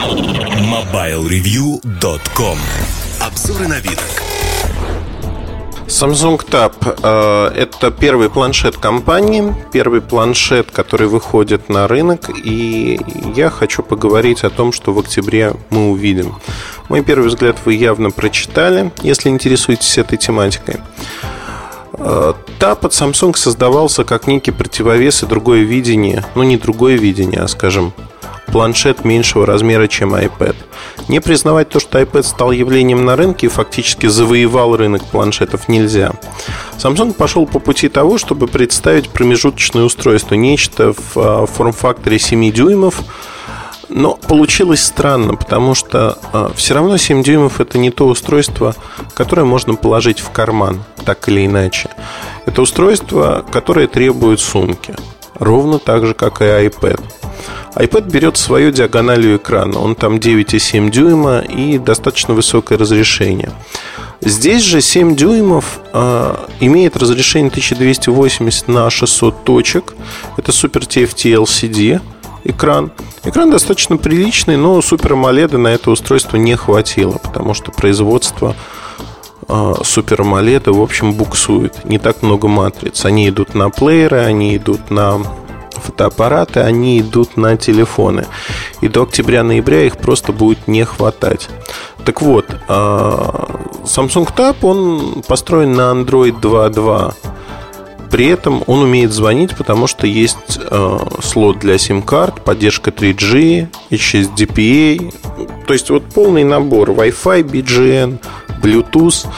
MobileReview.com Обзоры на вид. Samsung Tab э, – это первый планшет компании, первый планшет, который выходит на рынок, и я хочу поговорить о том, что в октябре мы увидим. Мой первый взгляд вы явно прочитали, если интересуетесь этой тематикой. Tab от Samsung создавался как некий противовес и другое видение, ну не другое видение, а, скажем, планшет меньшего размера, чем iPad. Не признавать то, что iPad стал явлением на рынке и фактически завоевал рынок планшетов нельзя. Samsung пошел по пути того, чтобы представить промежуточное устройство, нечто в а, форм-факторе 7 дюймов, но получилось странно, потому что э, все равно 7 дюймов это не то устройство, которое можно положить в карман, так или иначе. Это устройство, которое требует сумки. Ровно так же, как и iPad iPad берет свою диагональю экрана. Он там 9,7 дюйма и достаточно высокое разрешение. Здесь же 7 дюймов э, имеет разрешение 1280 на 600 точек. Это Super TFT LCD экран. Экран достаточно приличный, но Super AMOLED на это устройство не хватило, потому что производство Super AMOLED, в общем, буксует. Не так много матриц. Они идут на плееры, они идут на фотоаппараты, они идут на телефоны. И до октября-ноября их просто будет не хватать. Так вот, а, Samsung Tab, он построен на Android 2.2. При этом он умеет звонить, потому что есть э, слот для сим-карт, поддержка 3G, HSDPA. То есть вот полный набор Wi-Fi, BGN, Bluetooth.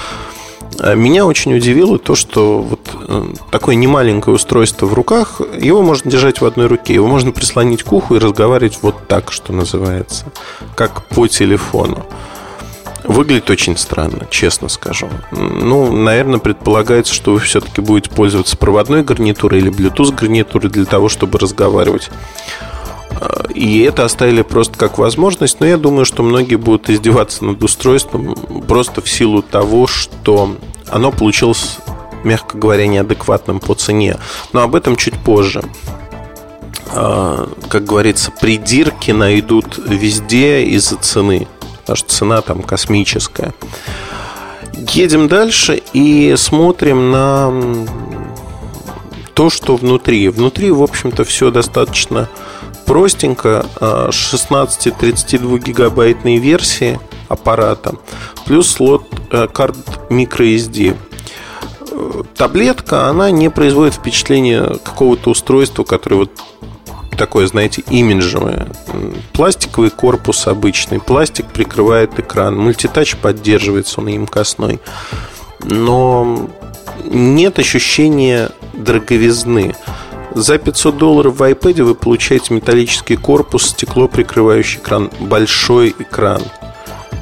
А меня очень удивило то, что вот такое немаленькое устройство в руках, его можно держать в одной руке, его можно прислонить к уху и разговаривать вот так, что называется, как по телефону. Выглядит очень странно, честно скажу. Ну, наверное, предполагается, что вы все-таки будете пользоваться проводной гарнитурой или Bluetooth гарнитурой для того, чтобы разговаривать. И это оставили просто как возможность, но я думаю, что многие будут издеваться над устройством просто в силу того, что оно получилось, мягко говоря, неадекватным по цене. Но об этом чуть позже. А, как говорится, придирки найдут везде из-за цены, потому что цена там космическая. Едем дальше и смотрим на то, что внутри. Внутри, в общем-то, все достаточно простенько 16-32 а, гигабайтной версии аппарата плюс слот э, карт microSD таблетка, она не производит впечатление какого-то устройства, которое вот такое, знаете, имиджевое. Пластиковый корпус обычный, пластик прикрывает экран, мультитач поддерживается, он емкостной. Но нет ощущения дороговизны. За 500 долларов в iPad вы получаете металлический корпус, стекло, прикрывающий экран, большой экран.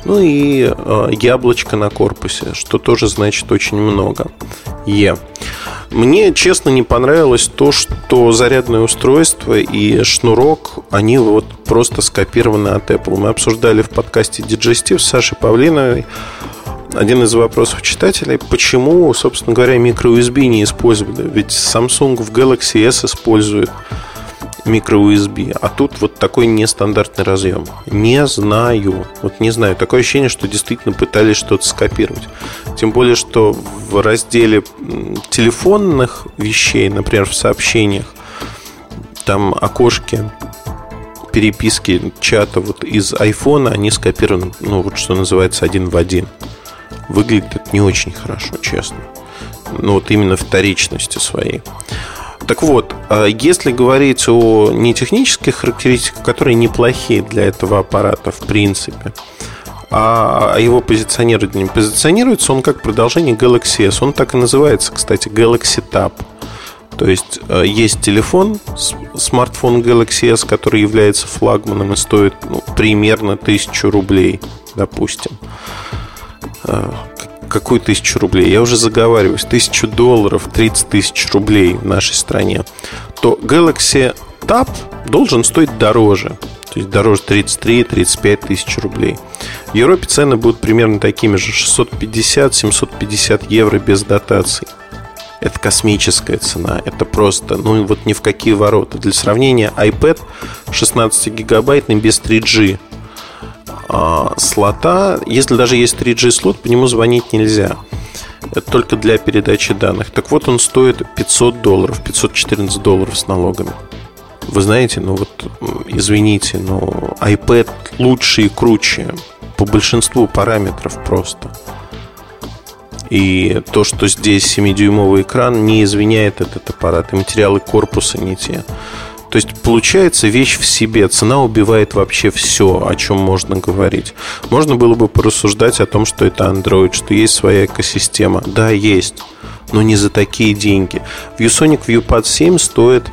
Ну и э, яблочко на корпусе, что тоже значит очень много. Е. Мне, честно, не понравилось то, что зарядное устройство и шнурок, они вот просто скопированы от Apple. Мы обсуждали в подкасте Digestive с Сашей Павлиновой один из вопросов читателей, почему, собственно говоря, microUSB не использовали? Ведь Samsung в Galaxy S использует microUSB, а тут вот такой нестандартный разъем. Не знаю, вот не знаю. Такое ощущение, что действительно пытались что-то скопировать. Тем более, что в разделе телефонных вещей, например, в сообщениях, там окошки переписки чата вот из iPhone, они скопированы, ну, вот что называется, один в один выглядит это не очень хорошо, честно. Ну, вот именно вторичности своей. Так вот, а если говорить о нетехнических характеристиках, которые неплохие для этого аппарата, в принципе, а его позиционирование позиционируется он как продолжение Galaxy S. Он так и называется, кстати, Galaxy Tab. То есть э, есть телефон, смартфон Galaxy S, который является флагманом и стоит ну, примерно 1000 рублей, допустим. Какую тысячу рублей? Я уже заговариваюсь. Тысячу долларов, 30 тысяч рублей в нашей стране. То Galaxy Tab должен стоить дороже. То есть дороже 33-35 тысяч рублей. В Европе цены будут примерно такими же 650-750 евро без дотаций. Это космическая цена. Это просто, ну вот ни в какие ворота. Для сравнения, iPad 16 гигабайтный без 3G а, слота, если даже есть 3G слот, по нему звонить нельзя. Это только для передачи данных. Так вот, он стоит 500 долларов, 514 долларов с налогами. Вы знаете, ну вот, извините, но iPad лучше и круче по большинству параметров просто. И то, что здесь 7-дюймовый экран, не извиняет этот аппарат. И материалы корпуса не те. То есть получается вещь в себе. Цена убивает вообще все, о чем можно говорить. Можно было бы порассуждать о том, что это Android, что есть своя экосистема. Да, есть, но не за такие деньги. ViewSonic ViewPad 7 стоит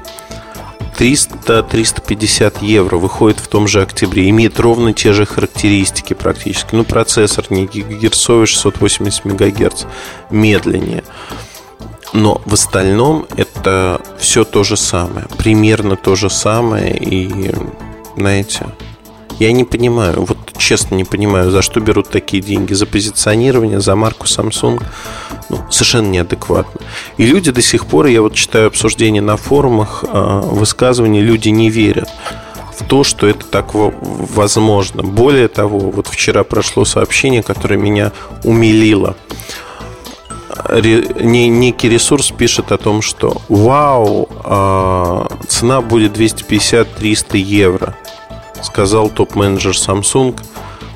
300-350 евро выходит в том же октябре. Имеет ровно те же характеристики практически. Ну, процессор не гигагерцовый, 680 мегагерц, медленнее. Но в остальном это все то же самое. Примерно то же самое. И, знаете, я не понимаю, вот честно не понимаю, за что берут такие деньги. За позиционирование, за марку Samsung. Ну, совершенно неадекватно. И люди до сих пор, я вот читаю обсуждения на форумах, а, высказывания, люди не верят в то, что это так возможно. Более того, вот вчера прошло сообщение, которое меня умилило – некий ресурс пишет о том, что вау, а, цена будет 250-300 евро, сказал топ-менеджер Samsung,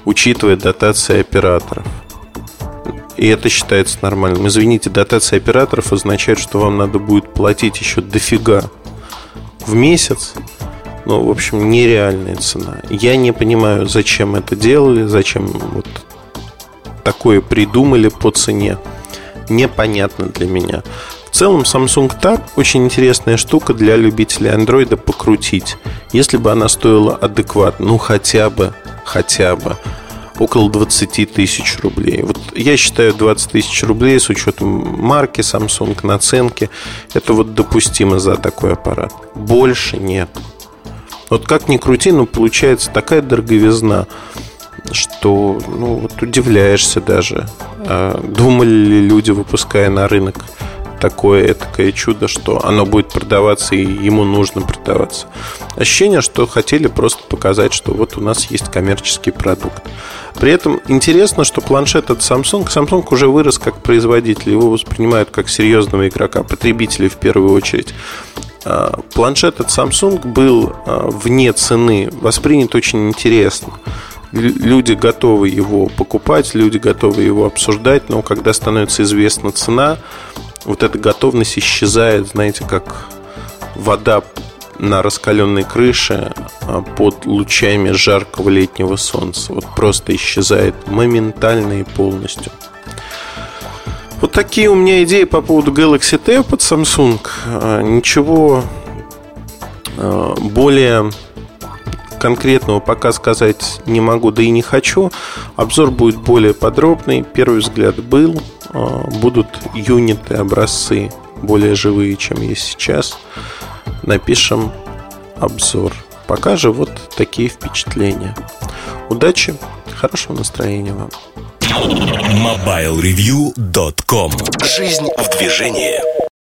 учитывая дотации операторов. И это считается нормальным. Извините, дотация операторов означает, что вам надо будет платить еще дофига в месяц. Ну, в общем, нереальная цена. Я не понимаю, зачем это делали, зачем вот такое придумали по цене непонятно для меня. В целом Samsung Tab очень интересная штука для любителей Android покрутить. Если бы она стоила адекватно, ну хотя бы, хотя бы около 20 тысяч рублей. Вот я считаю 20 тысяч рублей с учетом марки Samsung, наценки. Это вот допустимо за такой аппарат. Больше нет. Вот как ни крути, но получается такая дороговизна что ну, вот удивляешься даже. А думали ли люди, выпуская на рынок такое такое чудо, что оно будет продаваться и ему нужно продаваться. Ощущение, что хотели просто показать, что вот у нас есть коммерческий продукт. При этом интересно, что планшет от Samsung, Samsung уже вырос как производитель, его воспринимают как серьезного игрока, потребителей в первую очередь. А, планшет от Samsung был а, вне цены, воспринят очень интересно люди готовы его покупать, люди готовы его обсуждать, но когда становится известна цена, вот эта готовность исчезает, знаете, как вода на раскаленной крыше а, под лучами жаркого летнего солнца. Вот просто исчезает моментально и полностью. Вот такие у меня идеи по поводу Galaxy Tab под Samsung. А, ничего а, более конкретного пока сказать не могу, да и не хочу. Обзор будет более подробный. Первый взгляд был. А, будут юниты, образцы более живые, чем есть сейчас. Напишем обзор. Пока же вот такие впечатления. Удачи, хорошего настроения вам. MobileReview.com Жизнь в движении